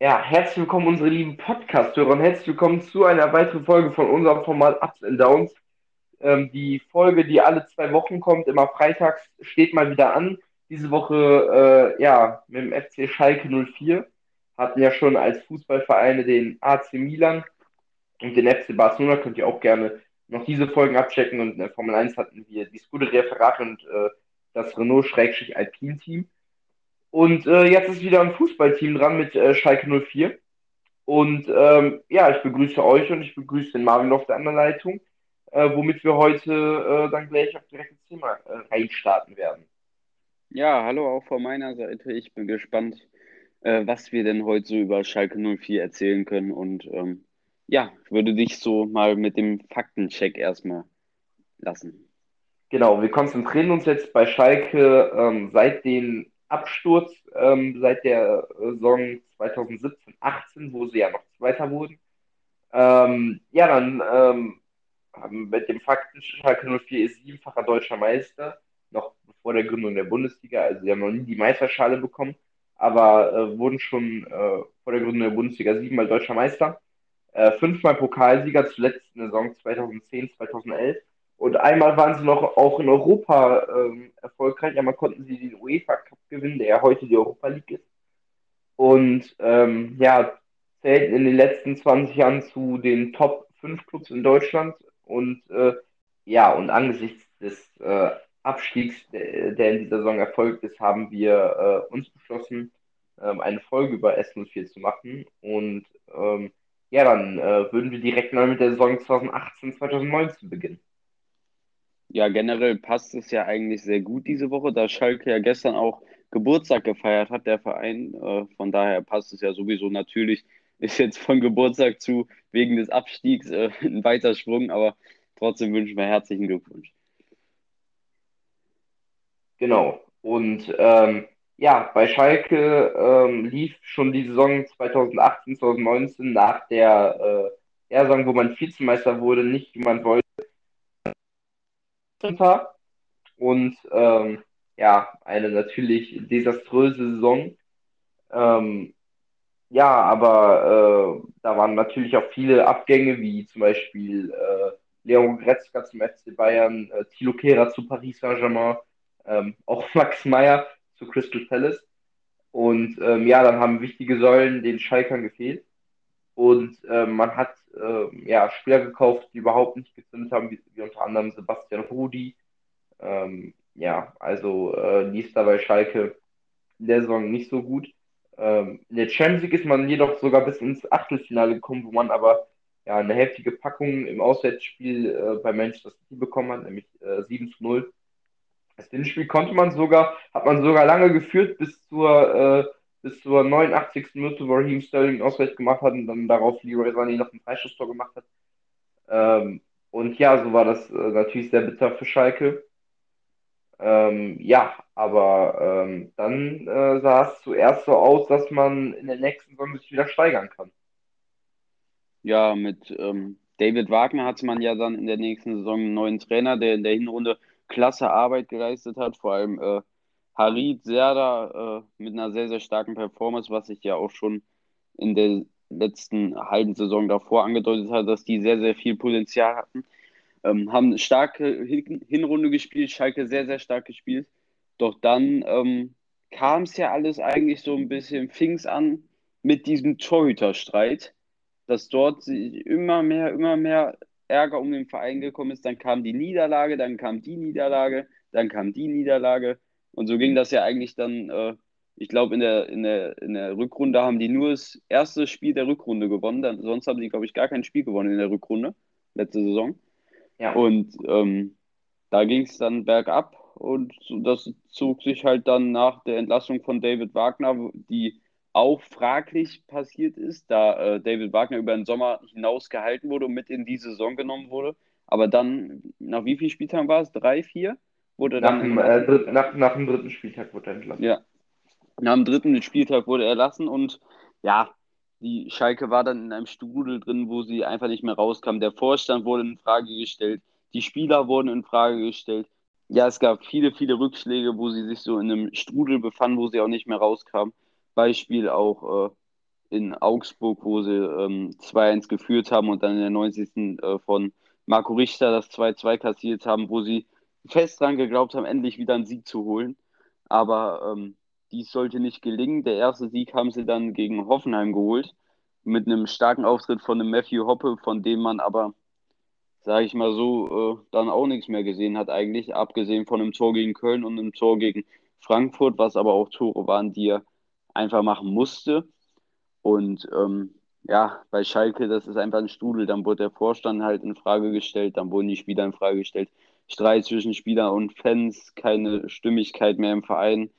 Ja, herzlich willkommen, unsere lieben Podcast-Hörer und herzlich willkommen zu einer weiteren Folge von unserem Format Ups and Downs. Ähm, die Folge, die alle zwei Wochen kommt, immer freitags, steht mal wieder an. Diese Woche, äh, ja, mit dem FC Schalke 04. Hatten ja schon als Fußballvereine den AC Milan und den FC Barcelona. Könnt ihr auch gerne noch diese Folgen abchecken. Und in der Formel 1 hatten wir die Scuderia Ferrari und äh, das Renault-Alpin-Team. Und äh, jetzt ist wieder ein Fußballteam dran mit äh, Schalke 04. Und ähm, ja, ich begrüße euch und ich begrüße den Marvin auf der anderen Leitung, äh, womit wir heute äh, dann gleich auf direkt ins Thema äh, reinstarten werden. Ja, hallo auch von meiner Seite. Ich bin gespannt, was wir denn heute so über Schalke 04 erzählen können. Und ähm, ja, würde dich so mal mit dem Faktencheck erstmal lassen. Genau, wir konzentrieren uns jetzt bei Schalke ähm, seit den Absturz ähm, seit der Saison 2017, 18, wo sie ja noch Zweiter wurden. Ähm, ja, dann ähm, mit dem Fakten, Schalke 04 ist siebenfacher deutscher Meister, noch vor der Gründung der Bundesliga. Also sie haben noch nie die Meisterschale bekommen, aber äh, wurden schon äh, vor der Gründung der Bundesliga siebenmal deutscher Meister. Äh, fünfmal Pokalsieger, zuletzt in der Saison 2010, 2011 und einmal waren sie noch auch in Europa ähm, erfolgreich. Einmal konnten sie den UEFA Cup gewinnen, der ja heute die Europa League ist. Und ähm, ja, zählten in den letzten 20 Jahren zu den Top 5 Clubs in Deutschland. Und äh, ja, und angesichts des äh, Abstiegs, der, in dieser Saison erfolgt ist, haben wir äh, uns beschlossen, ähm, eine Folge über S04 zu machen. Und ähm, ja, dann äh, würden wir direkt mal mit der Saison 2018, 2019 beginnen. Ja, generell passt es ja eigentlich sehr gut diese Woche, da Schalke ja gestern auch Geburtstag gefeiert hat, der Verein. Äh, von daher passt es ja sowieso natürlich. Ist jetzt von Geburtstag zu wegen des Abstiegs äh, ein weiter Sprung, aber trotzdem wünschen wir herzlichen Glückwunsch. Genau. Und ähm, ja, bei Schalke ähm, lief schon die Saison 2018, 2019 nach der äh, Saison, wo man Vizemeister wurde, nicht wie man wollte. Und ähm, ja, eine natürlich desaströse Saison. Ähm, ja, aber äh, da waren natürlich auch viele Abgänge, wie zum Beispiel äh, Leon Gretzka zum FC Bayern, äh, Thilo Kehrer zu Paris Saint-Germain, ähm, auch Max Meyer zu Crystal Palace. Und ähm, ja, dann haben wichtige Säulen den Schalkern gefehlt. Und äh, man hat äh, ja, Spieler gekauft, die überhaupt nicht gezündet haben, wie, wie unter anderem Sebastian Rudi. Ähm, ja, also äh, lief da bei Schalke in der Saison nicht so gut. Ähm, in der Champions League ist man jedoch sogar bis ins Achtelfinale gekommen, wo man aber ja, eine heftige Packung im Auswärtsspiel äh, bei Manchester City bekommen hat, nämlich äh, 7 zu 0. Das Spiel konnte man sogar, hat man sogar lange geführt bis zur äh, bis zur 89. Minute, wo Raheem Sterling Ausgleich gemacht hat und dann darauf Leroy Sané noch ein Freischusstor gemacht hat. Ähm, und ja, so war das äh, natürlich sehr bitter für Schalke. Ähm, ja, aber ähm, dann äh, sah es zuerst so aus, dass man in der nächsten Saison sich wieder steigern kann. Ja, mit ähm, David Wagner hatte man ja dann in der nächsten Saison einen neuen Trainer, der in der Hinrunde klasse Arbeit geleistet hat, vor allem äh, Harid Serda äh, mit einer sehr, sehr starken Performance, was ich ja auch schon in der letzten halben Saison davor angedeutet hat, dass die sehr, sehr viel Potenzial hatten. Ähm, haben eine starke Hin Hinrunde gespielt, Schalke sehr, sehr stark gespielt. Doch dann ähm, kam es ja alles eigentlich so ein bisschen, fing es an mit diesem Torhüterstreit, dass dort immer mehr, immer mehr Ärger um den Verein gekommen ist. Dann kam die Niederlage, dann kam die Niederlage, dann kam die Niederlage. Und so ging das ja eigentlich dann, äh, ich glaube, in der, in, der, in der Rückrunde haben die nur das erste Spiel der Rückrunde gewonnen. Dann, sonst haben sie, glaube ich, gar kein Spiel gewonnen in der Rückrunde, letzte Saison. Ja. Und ähm, da ging es dann bergab und das zog sich halt dann nach der Entlassung von David Wagner, die auch fraglich passiert ist, da äh, David Wagner über den Sommer hinaus gehalten wurde und mit in die Saison genommen wurde. Aber dann, nach wie vielen Spieltagen war es? Drei, vier? Wurde nach, dem, äh, dritt, nach, nach dem dritten Spieltag wurde er entlassen. Ja. Nach dem dritten Spieltag wurde er erlassen und ja, die Schalke war dann in einem Strudel drin, wo sie einfach nicht mehr rauskam. Der Vorstand wurde in Frage gestellt, Die Spieler wurden in Frage gestellt. Ja, es gab viele, viele Rückschläge, wo sie sich so in einem Strudel befanden, wo sie auch nicht mehr rauskamen. Beispiel auch äh, in Augsburg, wo sie ähm, 2-1 geführt haben und dann in der 90. Äh, von Marco Richter das 2-2 kassiert haben, wo sie fest dran geglaubt haben, endlich wieder einen Sieg zu holen. Aber ähm, dies sollte nicht gelingen. Der erste Sieg haben sie dann gegen Hoffenheim geholt, mit einem starken Auftritt von dem Matthew Hoppe, von dem man aber, sage ich mal so, äh, dann auch nichts mehr gesehen hat eigentlich, abgesehen von einem Tor gegen Köln und einem Tor gegen Frankfurt, was aber auch Tore waren, die er einfach machen musste. Und ähm, ja, bei Schalke, das ist einfach ein Strudel. Dann wurde der Vorstand halt in Frage gestellt, dann wurden die Spieler in Frage gestellt. Streit zwischen Spieler und Fans, keine Stimmigkeit mehr im Verein.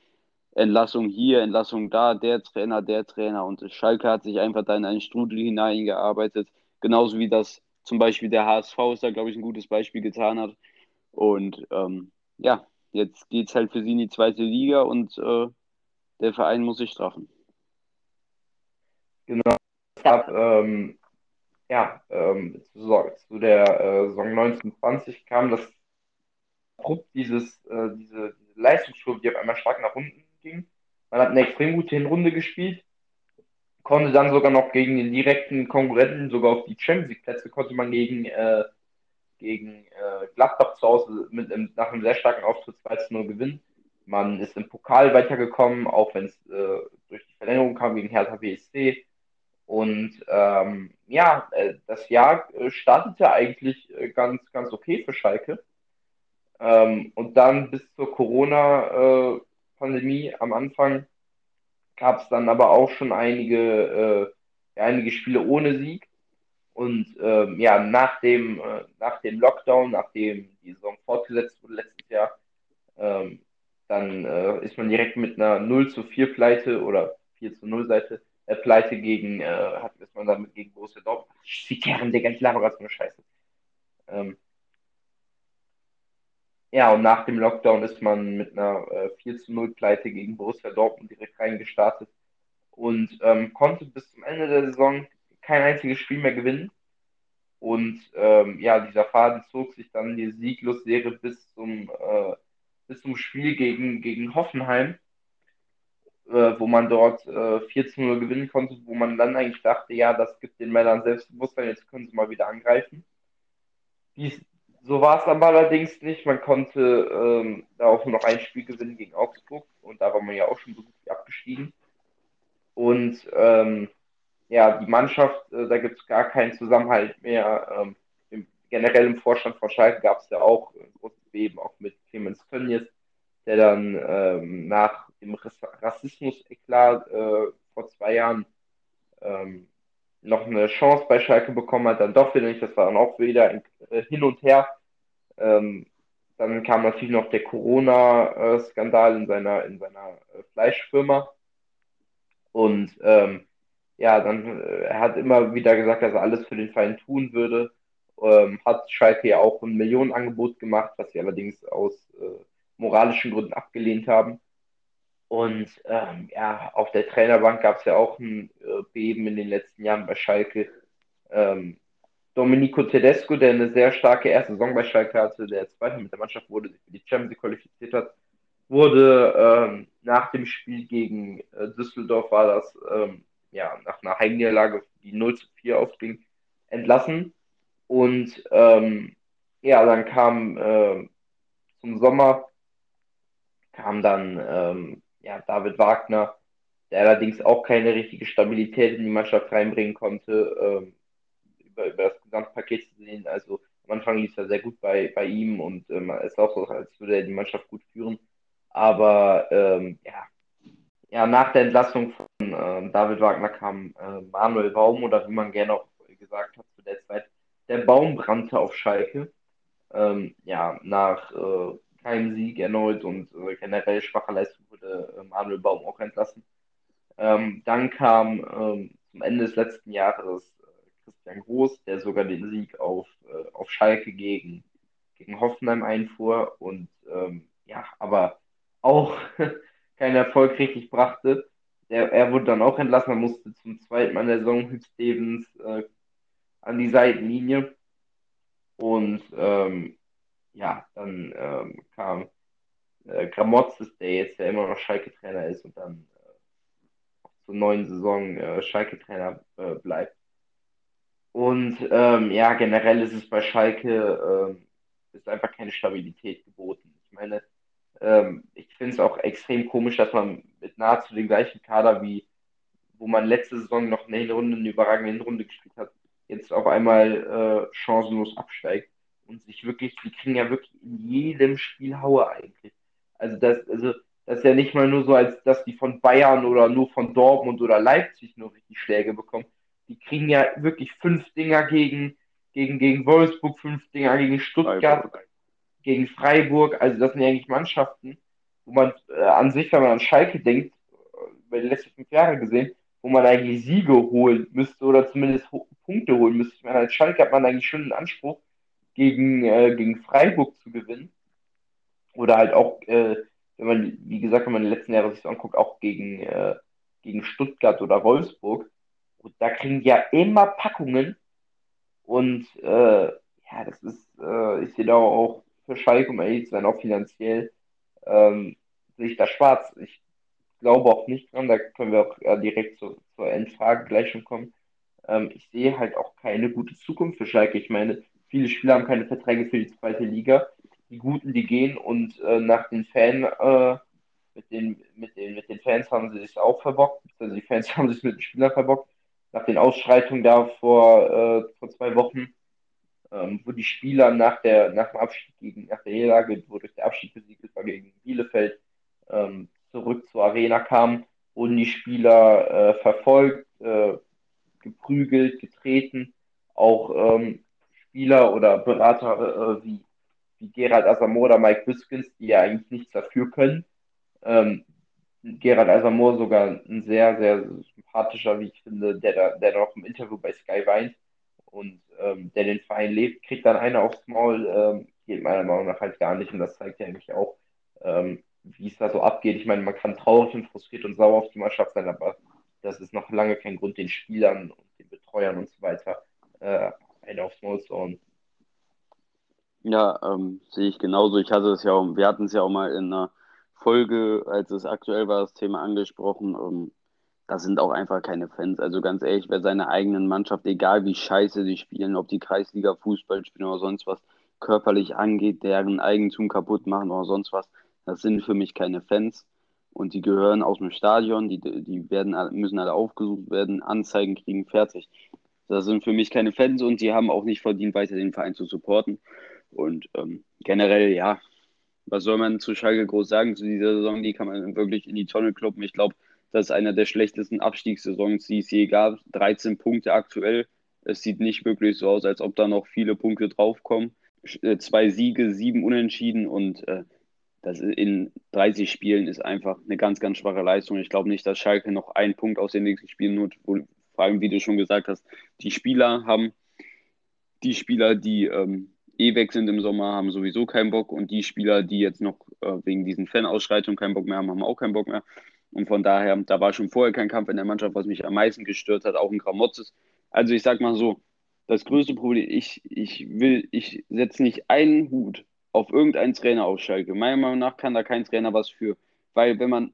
Entlassung hier, Entlassung da, der Trainer, der Trainer. Und Schalke hat sich einfach da in einen Strudel hineingearbeitet. Genauso wie das zum Beispiel der HSV ist da, glaube ich, ein gutes Beispiel getan hat. Und ähm, ja, jetzt geht es halt für sie in die zweite Liga und äh, der Verein muss sich straffen. Genau. Es gab ähm, ja, ähm, zu, zu, der äh, Saison 1920 kam das abrupt dieses, äh, diese, diese Leistungskurve, die auf einmal stark nach unten ging. Man hat eine extrem gute Hinrunde gespielt, konnte dann sogar noch gegen den direkten Konkurrenten, sogar auf die Champions League Plätze, konnte man gegen, äh, gegen äh, Gladbach zu Hause mit einem, nach einem sehr starken Auftritt 2 0 gewinnen. Man ist im Pokal weitergekommen, auch wenn es äh, durch die Verlängerung kam gegen Hertha BSC. Und ähm, ja, äh, das Jahr äh, startete eigentlich äh, ganz, ganz okay für Schalke. Ähm, und dann bis zur Corona-Pandemie am Anfang gab es dann aber auch schon einige, äh, einige Spiele ohne Sieg. Und ähm, ja, nach dem, äh, nach dem Lockdown, nachdem die Saison fortgesetzt wurde letztes Jahr, ähm, dann äh, ist man direkt mit einer 0 zu 4 Pleite oder 4 zu 0 Seite äh, Pleite gegen, äh, hat, ist man damit gegen Borussia Dortmund. Zitieren, Digga, ich laber gerade so eine Scheiße. Ähm, ja, und nach dem Lockdown ist man mit einer äh, 4 zu 0 Pleite gegen Borussia Dortmund direkt reingestartet und ähm, konnte bis zum Ende der Saison kein einziges Spiel mehr gewinnen. Und ähm, ja, dieser Faden zog sich dann die Sieglosserie bis zum, äh, bis zum Spiel gegen, gegen Hoffenheim, äh, wo man dort äh, 4 zu 0 gewinnen konnte, wo man dann eigentlich dachte, ja, das gibt den Männern Selbstbewusstsein, jetzt können sie mal wieder angreifen. Dies, so war es aber allerdings nicht. Man konnte ähm, da auch nur noch ein Spiel gewinnen gegen Augsburg und da war man ja auch schon so gut wie abgestiegen. Und ähm, ja, die Mannschaft, äh, da gibt es gar keinen Zusammenhalt mehr. Ähm, generell im Vorstand von Schalke gab es ja auch ein großes Beben, auch mit Clemens Tönnies, der dann ähm, nach dem Rassismus-Eklat äh, vor zwei Jahren ähm, noch eine Chance bei Schalke bekommen hat, dann doch wieder nicht. Das war dann auch wieder äh, hin und her. Ähm, dann kam natürlich noch der Corona-Skandal in seiner, in seiner äh, Fleischfirma. Und ähm, ja, dann, äh, er hat immer wieder gesagt, dass er alles für den Verein tun würde. Ähm, hat Schalke ja auch ein Millionenangebot gemacht, was sie allerdings aus äh, moralischen Gründen abgelehnt haben. Und ähm, ja, auf der Trainerbank gab es ja auch ein äh, Beben in den letzten Jahren bei Schalke. Ähm, Domenico Tedesco, der eine sehr starke erste Saison bei Schalke hatte, der zweite mit der Mannschaft wurde, sich für die Champions League qualifiziert hat, wurde ähm, nach dem Spiel gegen äh, Düsseldorf, war das ähm, ja nach einer Heimniederlage, die 0 zu 4 aufging, entlassen. Und ähm, ja, dann kam äh, zum Sommer kam dann ähm, ja, David Wagner, der allerdings auch keine richtige Stabilität in die Mannschaft reinbringen konnte, ähm, über, über das Gesamtpaket zu sehen. Also am Anfang lief es ja sehr gut bei, bei ihm und ähm, es ist auch so, als würde er die Mannschaft gut führen. Aber ähm, ja, ja, nach der Entlassung von ähm, David Wagner kam äh, Manuel Baum oder wie man gerne auch gesagt hat zu der Zeit, der Baum brannte auf Schalke. Ähm, ja, nach äh, keinem Sieg erneut und äh, generell schwacher Leistung wurde äh, Manuel Baum auch entlassen. Ähm, dann kam ähm, zum Ende des letzten Jahres äh, Christian Groß, der sogar den Sieg auf, äh, auf Schalke gegen, gegen Hoffenheim einfuhr und ähm, ja, aber auch keinen Erfolg richtig brachte. Der, er wurde dann auch entlassen, er musste zum zweiten Mal in der Saison Hüb Stevens äh, an die Seitenlinie. Und ähm, ja, dann ähm, kam äh, Gramotzes, der jetzt ja immer noch Schalke-Trainer ist und dann äh, zur neuen Saison äh, Schalke-Trainer äh, bleibt. Und ähm, ja, generell ist es bei Schalke ähm, ist einfach keine Stabilität geboten. Ich meine, ähm, ich finde es auch extrem komisch, dass man mit nahezu dem gleichen Kader wie wo man letzte Saison noch eine Hinrunde, eine überragende Hinrunde gespielt hat, jetzt auf einmal äh, chancenlos absteigt und sich wirklich, die kriegen ja wirklich in jedem Spiel Haue eigentlich. Also das, also das ist ja nicht mal nur so, als dass die von Bayern oder nur von Dortmund oder Leipzig nur richtig Schläge bekommen. Die kriegen ja wirklich fünf Dinger gegen, gegen, gegen Wolfsburg, fünf Dinger gegen Stuttgart, Freiburg. gegen Freiburg. Also das sind ja eigentlich Mannschaften, wo man äh, an sich, wenn man an Schalke denkt, über die letzten fünf Jahre gesehen, wo man eigentlich Siege holen müsste oder zumindest Punkte holen müsste. Ich meine, als Schalke hat man eigentlich schon einen Anspruch, gegen, äh, gegen Freiburg zu gewinnen. Oder halt auch, äh, wenn man, wie gesagt, wenn man die letzten Jahre sich so anguckt, auch gegen, äh, gegen Stuttgart oder Wolfsburg. Und da kriegen die ja immer Packungen. Und äh, ja, das ist, äh, ich sehe da auch für Schalke, um ehrlich zu sein, auch finanziell, ähm, sehe ich da schwarz. Ich glaube auch nicht dran, da können wir auch äh, direkt zur, zur Endfrage gleich schon kommen. Ähm, ich sehe halt auch keine gute Zukunft für Schalke. Ich meine, viele Spieler haben keine Verträge für die zweite Liga. Die Guten, die gehen und äh, nach den Fan, äh, mit den, mit den, mit den Fans haben sie sich auch verbockt, also die Fans haben sich mit den Spielern verbockt. Nach den Ausschreitungen da vor, äh, vor zwei Wochen, ähm, wo die Spieler nach der, nach dem Abstieg gegen, nach der Niederlage, wodurch der Abstieg besiegt war gegen Bielefeld, ähm, zurück zur Arena kamen, wurden die Spieler äh, verfolgt, äh, geprügelt, getreten. Auch ähm, Spieler oder Berater äh, wie, wie Gerald Asamoah oder Mike Biskins, die ja eigentlich nichts dafür können. Ähm, Gerald Asamoah sogar ein sehr, sehr sympathischer, wie ich finde, der da, der da auch im Interview bei Sky weint und ähm, der den Verein lebt, kriegt dann einer aufs Maul, ähm, geht meiner Meinung nach halt gar nicht und das zeigt ja eigentlich auch, ähm, wie es da so abgeht. Ich meine, man kann traurig und frustriert und sauer auf die Mannschaft sein, aber das ist noch lange kein Grund, den Spielern und den Betreuern und so weiter äh, eine aufs Maul zu hauen. Ja, ähm, sehe ich genauso. Ich hatte es ja auch, wir hatten es ja auch mal in einer Folge, als es aktuell war, das Thema angesprochen. Ähm, da sind auch einfach keine Fans. Also ganz ehrlich, wer seine eigenen Mannschaft, egal wie scheiße die spielen, ob die Kreisliga Fußball spielen oder sonst was, körperlich angeht, deren Eigentum kaputt machen oder sonst was, das sind für mich keine Fans und die gehören aus dem Stadion, die, die werden, müssen alle aufgesucht werden, Anzeigen kriegen, fertig. Das sind für mich keine Fans und die haben auch nicht verdient, weiter den Verein zu supporten. Und ähm, generell, ja, was soll man zu Schalke groß sagen zu dieser Saison? Die kann man wirklich in die Tonne kloppen. Ich glaube, das ist einer der schlechtesten Abstiegssaisons, die es je gab. 13 Punkte aktuell. Es sieht nicht wirklich so aus, als ob da noch viele Punkte draufkommen. Äh, zwei Siege, sieben Unentschieden und äh, das in 30 Spielen ist einfach eine ganz, ganz schwache Leistung. Ich glaube nicht, dass Schalke noch einen Punkt aus den nächsten Spielen holt. Vor allem, wie du schon gesagt hast, die Spieler haben, die Spieler, die ähm, eh weg sind im Sommer, haben sowieso keinen Bock und die Spieler, die jetzt noch äh, wegen diesen Fanausschreitungen keinen Bock mehr haben, haben auch keinen Bock mehr. Und von daher, da war schon vorher kein Kampf in der Mannschaft, was mich am meisten gestört hat, auch ein Gramotzes. Also ich sag mal so, das größte Problem, ich, ich will, ich setze nicht einen Hut auf irgendeinen Trainer auf Schalke. Meiner Meinung nach kann da kein Trainer was für. Weil wenn man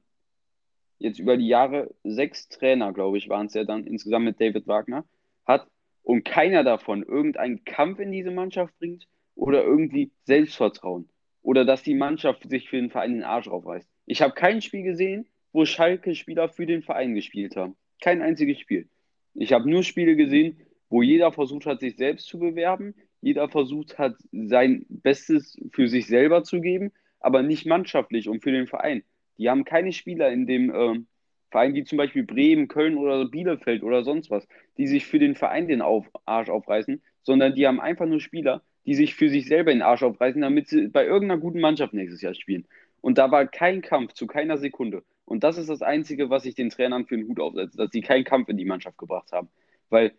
jetzt über die Jahre sechs Trainer, glaube ich, waren es ja dann insgesamt mit David Wagner, hat und keiner davon irgendeinen Kampf in diese Mannschaft bringt oder irgendwie Selbstvertrauen oder dass die Mannschaft sich für den Verein den Arsch aufreißt. Ich habe kein Spiel gesehen, wo Schalke-Spieler für den Verein gespielt haben. Kein einziges Spiel. Ich habe nur Spiele gesehen, wo jeder versucht hat, sich selbst zu bewerben, jeder versucht hat, sein Bestes für sich selber zu geben, aber nicht mannschaftlich und für den Verein. Die haben keine Spieler in dem äh, Verein wie zum Beispiel Bremen, Köln oder Bielefeld oder sonst was, die sich für den Verein den auf, Arsch aufreißen, sondern die haben einfach nur Spieler, die sich für sich selber den Arsch aufreißen, damit sie bei irgendeiner guten Mannschaft nächstes Jahr spielen. Und da war kein Kampf zu keiner Sekunde. Und das ist das Einzige, was ich den Trainern für den Hut aufsetze, dass sie keinen Kampf in die Mannschaft gebracht haben. Weil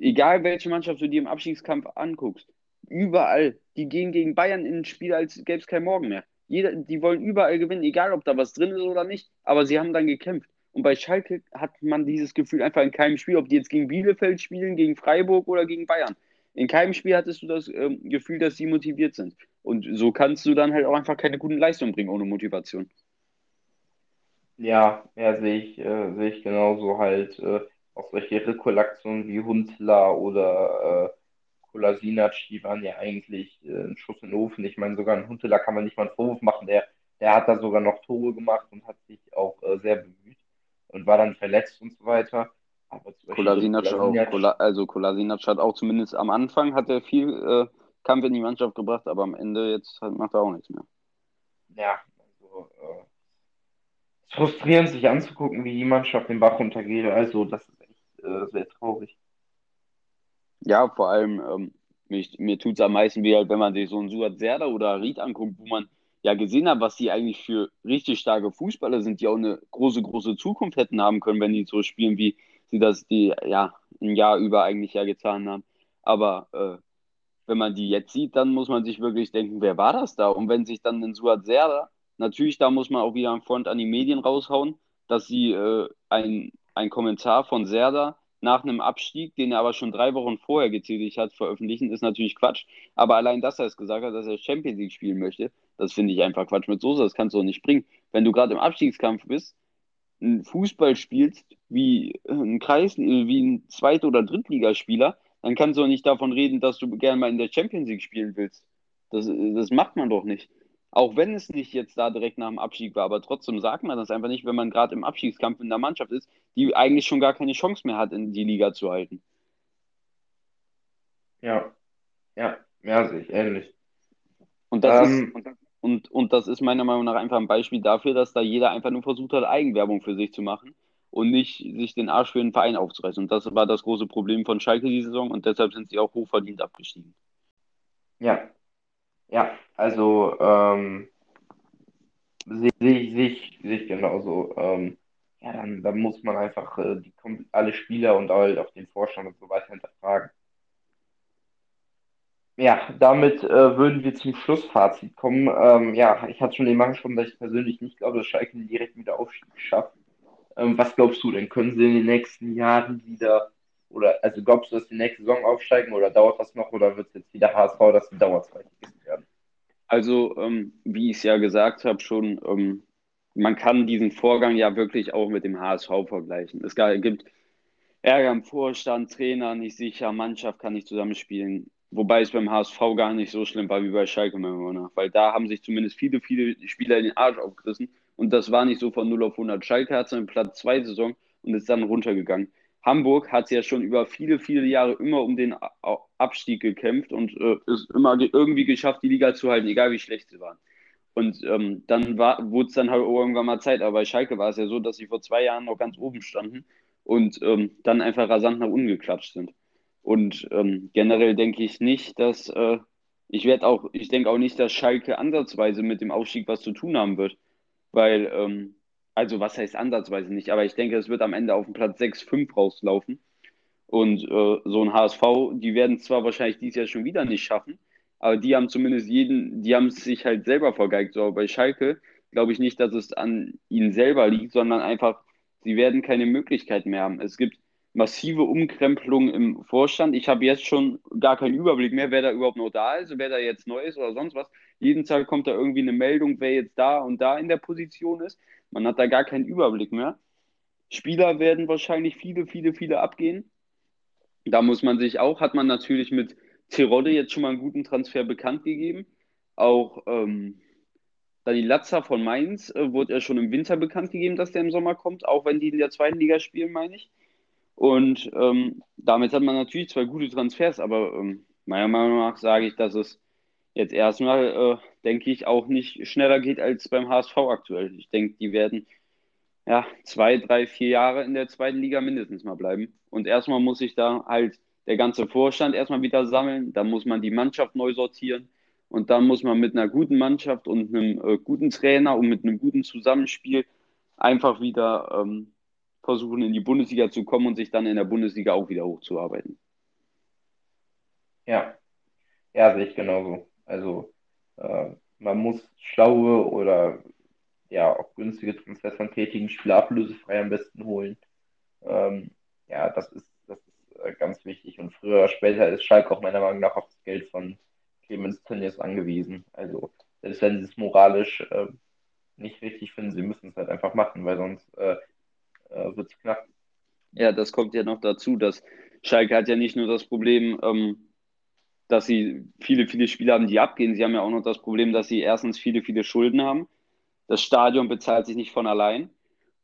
egal welche Mannschaft du dir im Abstiegskampf anguckst, überall, die gehen gegen Bayern in ein Spiel, als gäbe es kein Morgen mehr. Jeder, die wollen überall gewinnen, egal ob da was drin ist oder nicht, aber sie haben dann gekämpft. Und bei Schalke hat man dieses Gefühl einfach in keinem Spiel, ob die jetzt gegen Bielefeld spielen, gegen Freiburg oder gegen Bayern. In keinem Spiel hattest du das ähm, Gefühl, dass sie motiviert sind. Und so kannst du dann halt auch einfach keine guten Leistungen bringen ohne Motivation. Ja, ja, sehe ich, äh, sehe ich genauso halt. Äh, auch solche Rekollektionen wie Huntler oder äh, Kolasinac, die waren ja eigentlich äh, ein Schuss in den Ofen. Ich meine, sogar ein Huntler kann man nicht mal einen Vorwurf machen. Der, der hat da sogar noch Tore gemacht und hat sich auch äh, sehr bemüht und war dann verletzt und so weiter. Aber Kolasinac auch. Kola also Kolasinac hat auch zumindest am Anfang hat er viel äh, Kampf in die Mannschaft gebracht, aber am Ende jetzt macht er auch nichts mehr. Ja, also äh, es ist frustrierend, sich anzugucken, wie die Mannschaft den Bach runtergeht. Also das äh, sehr traurig. Ja, vor allem, ähm, mich, mir tut es am meisten weh, halt, wenn man sich so einen Suat Serda oder Ried anguckt, wo man ja gesehen hat, was die eigentlich für richtig starke Fußballer sind, die auch eine große, große Zukunft hätten haben können, wenn die so spielen, wie sie das die ja ein Jahr über eigentlich ja getan haben. Aber äh, wenn man die jetzt sieht, dann muss man sich wirklich denken, wer war das da? Und wenn sich dann ein Suat Serda, natürlich, da muss man auch wieder einen Front an die Medien raushauen, dass sie äh, ein, ein Kommentar von Serda nach einem Abstieg, den er aber schon drei Wochen vorher getätigt hat, veröffentlichen, ist natürlich Quatsch. Aber allein, dass er es gesagt hat, dass er Champions League spielen möchte, das finde ich einfach Quatsch mit Soße. Das kannst du auch nicht bringen. Wenn du gerade im Abstiegskampf bist, ein Fußball spielst wie ein Kreis, wie ein Zweit- oder Drittligaspieler, dann kannst du auch nicht davon reden, dass du gerne mal in der Champions League spielen willst. Das, das macht man doch nicht. Auch wenn es nicht jetzt da direkt nach dem Abstieg war, aber trotzdem sagt man das einfach nicht, wenn man gerade im Abstiegskampf in der Mannschaft ist, die eigentlich schon gar keine Chance mehr hat, in die Liga zu halten. Ja, ja, ja, sehe ich ähnlich. Und das, ähm, ist, und, und das ist meiner Meinung nach einfach ein Beispiel dafür, dass da jeder einfach nur versucht hat, Eigenwerbung für sich zu machen und nicht sich den Arsch für den Verein aufzureißen. Und das war das große Problem von Schalke die Saison und deshalb sind sie auch hochverdient abgestiegen. Ja, ja, also ähm, sehe seh, seh, seh ich genauso. Ähm, ja, dann, dann muss man einfach äh, die, alle Spieler und halt auch den Vorstand und so weiter hinterfragen. Ja, damit äh, würden wir zum Schlussfazit kommen. Ähm, ja, ich hatte schon eben angesprochen, dass ich persönlich nicht glaube, dass Schalke direkt wieder Aufstieg schafft. Ähm, was glaubst du denn? Können sie in den nächsten Jahren wieder, oder also glaubst du, dass die nächste Saison aufsteigen oder dauert das noch oder wird es jetzt wieder HSV, dass die Dauerzweitligisten werden? Also, ähm, wie ich es ja gesagt habe, schon, ähm, man kann diesen Vorgang ja wirklich auch mit dem HSV vergleichen. Es gibt Ärger im Vorstand, Trainer nicht sicher, Mannschaft kann nicht zusammenspielen. Wobei es beim HSV gar nicht so schlimm war wie bei Schalke, weil da haben sich zumindest viele, viele Spieler den Arsch aufgerissen und das war nicht so von 0 auf 100. Schalke hat seinen Platz 2 Saison und ist dann runtergegangen. Hamburg hat ja schon über viele, viele Jahre immer um den Abstieg gekämpft und äh, ist immer irgendwie geschafft, die Liga zu halten, egal wie schlecht sie waren. Und ähm, dann wurde es dann halt irgendwann mal Zeit. Aber bei Schalke war es ja so, dass sie vor zwei Jahren noch ganz oben standen und ähm, dann einfach rasant nach unten geklatscht sind. Und ähm, generell denke ich nicht, dass äh, ich werde auch, ich denke auch nicht, dass Schalke ansatzweise mit dem Aufstieg was zu tun haben wird. Weil, ähm, also was heißt ansatzweise nicht, aber ich denke, es wird am Ende auf den Platz 6, 5 rauslaufen. Und äh, so ein HSV, die werden zwar wahrscheinlich dieses Jahr schon wieder nicht schaffen, aber die haben zumindest jeden, die haben es sich halt selber vergeigt. So, bei Schalke glaube ich nicht, dass es an ihnen selber liegt, sondern einfach, sie werden keine Möglichkeit mehr haben. Es gibt massive Umkrempelungen im Vorstand. Ich habe jetzt schon gar keinen Überblick mehr, wer da überhaupt noch da ist, wer da jetzt neu ist oder sonst was. Jeden Tag kommt da irgendwie eine Meldung, wer jetzt da und da in der Position ist. Man hat da gar keinen Überblick mehr. Spieler werden wahrscheinlich viele, viele, viele abgehen. Da muss man sich auch, hat man natürlich mit Tirode jetzt schon mal einen guten Transfer bekannt gegeben. Auch ähm, Dani Latzer von Mainz äh, wurde ja schon im Winter bekannt gegeben, dass der im Sommer kommt, auch wenn die in der zweiten Liga spielen, meine ich. Und ähm, damit hat man natürlich zwei gute Transfers, aber ähm, meiner Meinung nach sage ich, dass es jetzt erstmal, äh, denke ich, auch nicht schneller geht als beim HSV aktuell. Ich denke, die werden ja zwei, drei, vier Jahre in der zweiten Liga mindestens mal bleiben. Und erstmal muss sich da halt der ganze Vorstand erstmal wieder sammeln, dann muss man die Mannschaft neu sortieren und dann muss man mit einer guten Mannschaft und einem äh, guten Trainer und mit einem guten Zusammenspiel einfach wieder ähm, versuchen, in die Bundesliga zu kommen und sich dann in der Bundesliga auch wieder hochzuarbeiten. Ja, ja, sehe ich genauso. Also äh, man muss schlaue oder ja auch günstige Transfers von tätigen Spieler ablösefrei am besten holen. Ähm, ja, das ist, das ist äh, ganz wichtig. Und früher oder später ist Schalke auch meiner Meinung nach auf das Geld von Clemens Tönnies angewiesen. Also, selbst wenn sie es moralisch äh, nicht richtig finden, sie müssen es halt einfach machen, weil sonst äh, äh, wird es knapp. Ja, das kommt ja noch dazu, dass Schalke hat ja nicht nur das Problem, ähm, dass sie viele, viele Spieler haben, die abgehen. Sie haben ja auch noch das Problem, dass sie erstens viele, viele Schulden haben. Das Stadion bezahlt sich nicht von allein.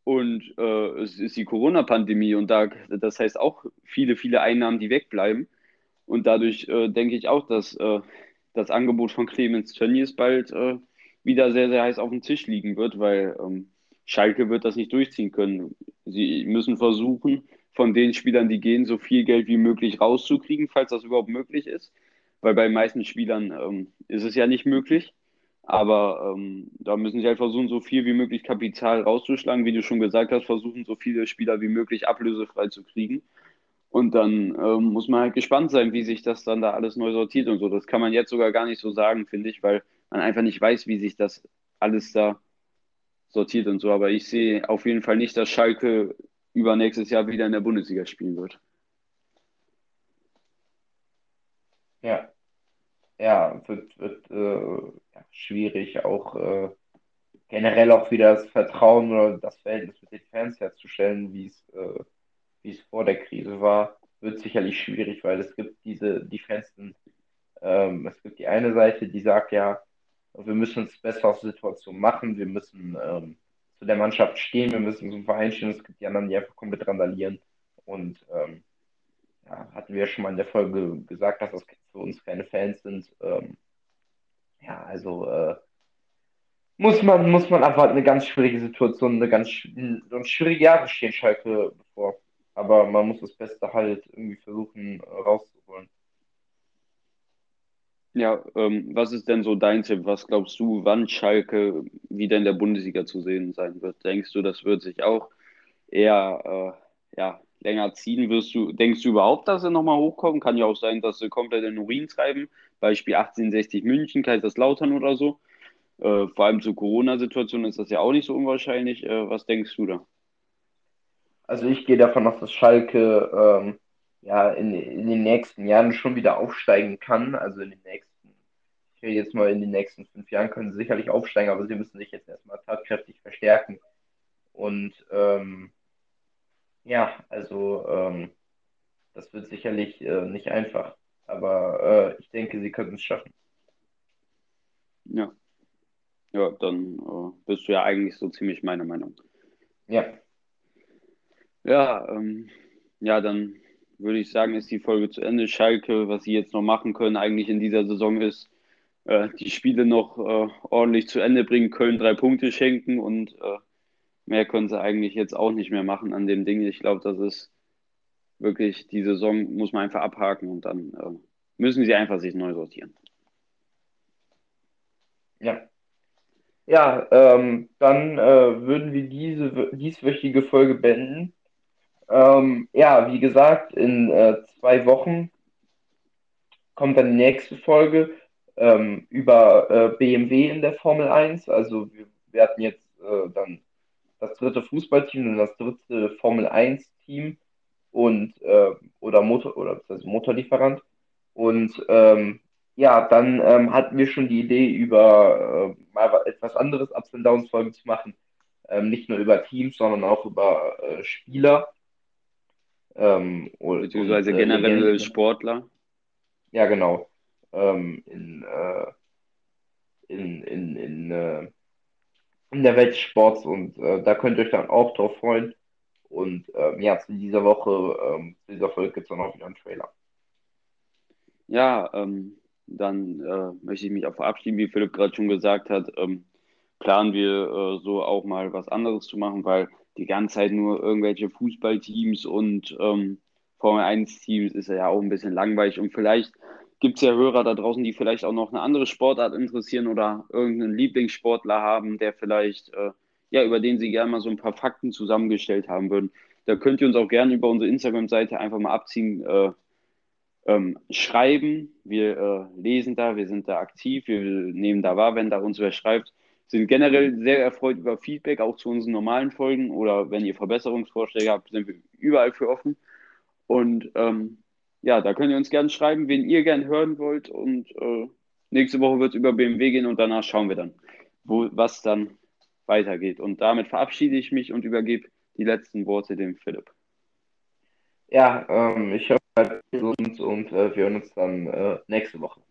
Und äh, es ist die Corona-Pandemie und da, das heißt auch viele, viele Einnahmen, die wegbleiben. Und dadurch äh, denke ich auch, dass äh, das Angebot von Clemens Tönnies bald äh, wieder sehr, sehr heiß auf dem Tisch liegen wird, weil ähm, Schalke wird das nicht durchziehen können. Sie müssen versuchen, von den Spielern, die gehen, so viel Geld wie möglich rauszukriegen, falls das überhaupt möglich ist. Weil bei den meisten Spielern ähm, ist es ja nicht möglich. Aber ähm, da müssen sie halt versuchen, so viel wie möglich Kapital rauszuschlagen. Wie du schon gesagt hast, versuchen, so viele Spieler wie möglich ablösefrei zu kriegen. Und dann ähm, muss man halt gespannt sein, wie sich das dann da alles neu sortiert und so. Das kann man jetzt sogar gar nicht so sagen, finde ich, weil man einfach nicht weiß, wie sich das alles da sortiert und so. Aber ich sehe auf jeden Fall nicht, dass Schalke übernächstes Jahr wieder in der Bundesliga spielen wird. Ja, ja, wird, wird äh, schwierig, auch äh, generell auch wieder das Vertrauen oder das Verhältnis mit den Fans herzustellen, wie es äh, wie es vor der Krise war, wird sicherlich schwierig, weil es gibt diese, die Fans, ähm, es gibt die eine Seite, die sagt ja, wir müssen uns besser aus der Situation machen, wir müssen ähm, zu der Mannschaft stehen, wir müssen zum Verein stehen, es gibt die anderen, die einfach komplett randalieren. Und ähm, ja, hatten wir ja schon mal in der Folge gesagt, dass das für uns keine Fans sind. Ähm, ja, also äh, muss man, muss man einfach eine ganz schwierige Situation, eine ganz so ein schwierige Jahre stehen Schalke bevor. Aber man muss das Beste halt irgendwie versuchen äh, rauszuholen. Ja, ähm, was ist denn so dein Tipp? Was glaubst du, wann Schalke wieder in der Bundesliga zu sehen sein wird? Denkst du, das wird sich auch eher äh, ja, länger ziehen? Wirst du, denkst du überhaupt, dass sie nochmal hochkommen? Kann ja auch sein, dass sie komplett in Urin treiben. Beispiel 1860 München, Kaiserslautern oder so. Äh, vor allem zur Corona-Situation ist das ja auch nicht so unwahrscheinlich. Äh, was denkst du da? Also ich gehe davon aus, dass Schalke ähm, ja in, in den nächsten Jahren schon wieder aufsteigen kann. Also in den nächsten, ich rede jetzt mal in den nächsten fünf Jahren können sie sicherlich aufsteigen, aber sie müssen sich jetzt erstmal tatkräftig verstärken. Und ähm, ja, also ähm, das wird sicherlich äh, nicht einfach. Aber äh, ich denke, sie können es schaffen. Ja. Ja, dann äh, bist du ja eigentlich so ziemlich meiner Meinung. Ja. Ja, ähm, ja, dann würde ich sagen, ist die Folge zu Ende. Schalke, was sie jetzt noch machen können, eigentlich in dieser Saison ist, äh, die Spiele noch äh, ordentlich zu Ende bringen, Köln drei Punkte schenken und äh, mehr können sie eigentlich jetzt auch nicht mehr machen an dem Ding. Ich glaube, das ist wirklich, die Saison muss man einfach abhaken und dann äh, müssen sie einfach sich neu sortieren. Ja. Ja, ähm, dann äh, würden wir diese dieswöchige Folge beenden. Ähm, ja, wie gesagt, in äh, zwei Wochen kommt dann die nächste Folge ähm, über äh, BMW in der Formel 1. Also wir, hatten jetzt äh, dann das dritte Fußballteam und das dritte Formel 1 Team und äh, oder Motor oder also Motorlieferant. Und ähm, ja, dann ähm, hatten wir schon die Idee, über äh, mal etwas anderes Ups and Downs Folgen zu machen. Ähm, nicht nur über Teams, sondern auch über äh, Spieler. Ähm, Beziehungsweise und, äh, generell. Sportler. Ja, genau. Ähm, in, äh, in, in, in, äh, in der Welt des Sports und äh, da könnt ihr euch dann auch drauf freuen. Und ähm, ja, zu dieser Woche, ähm, zu dieser Folge gibt es dann auch wieder einen Trailer. Ja, ähm, dann äh, möchte ich mich auch verabschieden, wie Philipp gerade schon gesagt hat. Ähm, planen wir äh, so auch mal was anderes zu machen, weil die ganze Zeit nur irgendwelche Fußballteams und ähm, Formel 1-Teams ist ja auch ein bisschen langweilig. Und vielleicht gibt es ja Hörer da draußen, die vielleicht auch noch eine andere Sportart interessieren oder irgendeinen Lieblingssportler haben, der vielleicht, äh, ja, über den sie gerne mal so ein paar Fakten zusammengestellt haben würden. Da könnt ihr uns auch gerne über unsere Instagram-Seite einfach mal abziehen, äh, ähm, schreiben. Wir äh, lesen da, wir sind da aktiv, wir nehmen da wahr, wenn da uns wer schreibt sind generell sehr erfreut über Feedback, auch zu unseren normalen Folgen oder wenn ihr Verbesserungsvorschläge habt, sind wir überall für offen. Und ähm, ja, da könnt ihr uns gerne schreiben, wen ihr gerne hören wollt und äh, nächste Woche wird es über BMW gehen und danach schauen wir dann, wo, was dann weitergeht. Und damit verabschiede ich mich und übergebe die letzten Worte dem Philipp. Ja, ähm, ich hoffe, gesund und äh, wir hören uns dann äh, nächste Woche.